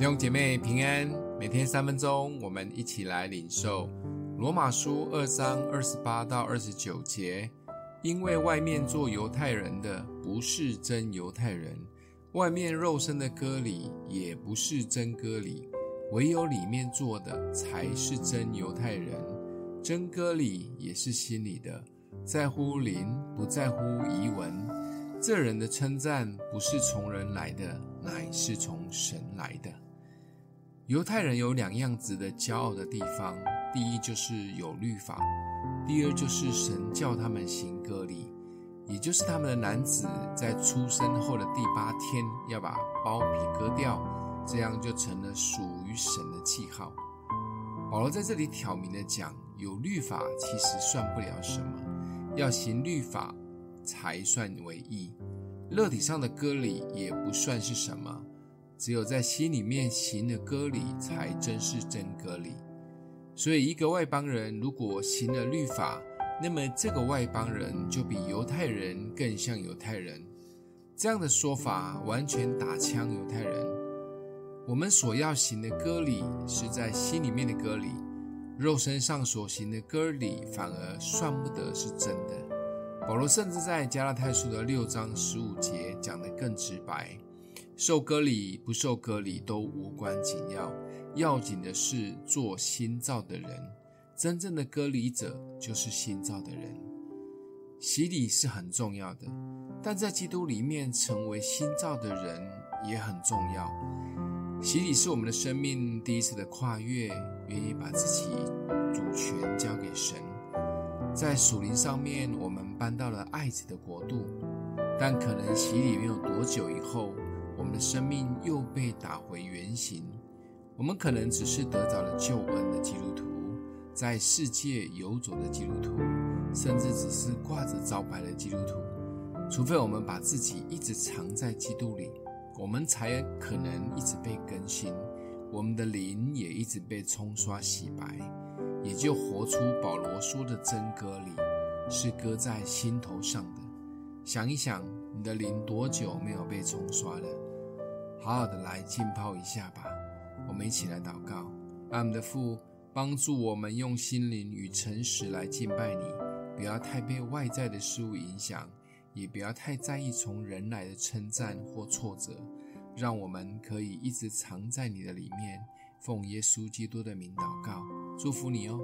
弟兄姐妹平安，每天三分钟，我们一起来领受罗马书二章二十八到二十九节。因为外面做犹太人的不是真犹太人，外面肉身的割礼也不是真割礼，唯有里面做的才是真犹太人。真割礼也是心里的，在乎灵，不在乎仪文。这人的称赞不是从人来的，乃是从神来的。犹太人有两样值得骄傲的地方：第一就是有律法，第二就是神叫他们行割礼，也就是他们的男子在出生后的第八天要把包皮割掉，这样就成了属于神的记号。保罗在这里挑明的讲，有律法其实算不了什么，要行律法才算为义，肉体上的割礼也不算是什么。只有在心里面行了割礼，才真是真割礼。所以，一个外邦人如果行了律法，那么这个外邦人就比犹太人更像犹太人。这样的说法完全打枪犹太人。我们所要行的割礼是在心里面的割礼，肉身上所行的割礼反而算不得是真的。保罗甚至在加拉太书的六章十五节讲得更直白。受割礼不受割礼都无关紧要，要紧的是做新造的人。真正的割礼者就是新造的人。洗礼是很重要的，但在基督里面成为新造的人也很重要。洗礼是我们的生命第一次的跨越，愿意把自己主权交给神。在属灵上面，我们搬到了爱子的国度，但可能洗礼没有多久以后。我们的生命又被打回原形，我们可能只是得着了救恩的基督徒，在世界游走的基督徒，甚至只是挂着招牌的基督徒。除非我们把自己一直藏在基督里，我们才可能一直被更新，我们的灵也一直被冲刷洗白，也就活出保罗说的真歌里，是搁在心头上的。想一想，你的灵多久没有被冲刷了？好好的来浸泡一下吧，我们一起来祷告。阿们的父，帮助我们用心灵与诚实来敬拜你，不要太被外在的事物影响，也不要太在意从人来的称赞或挫折，让我们可以一直藏在你的里面。奉耶稣基督的名祷告，祝福你哦。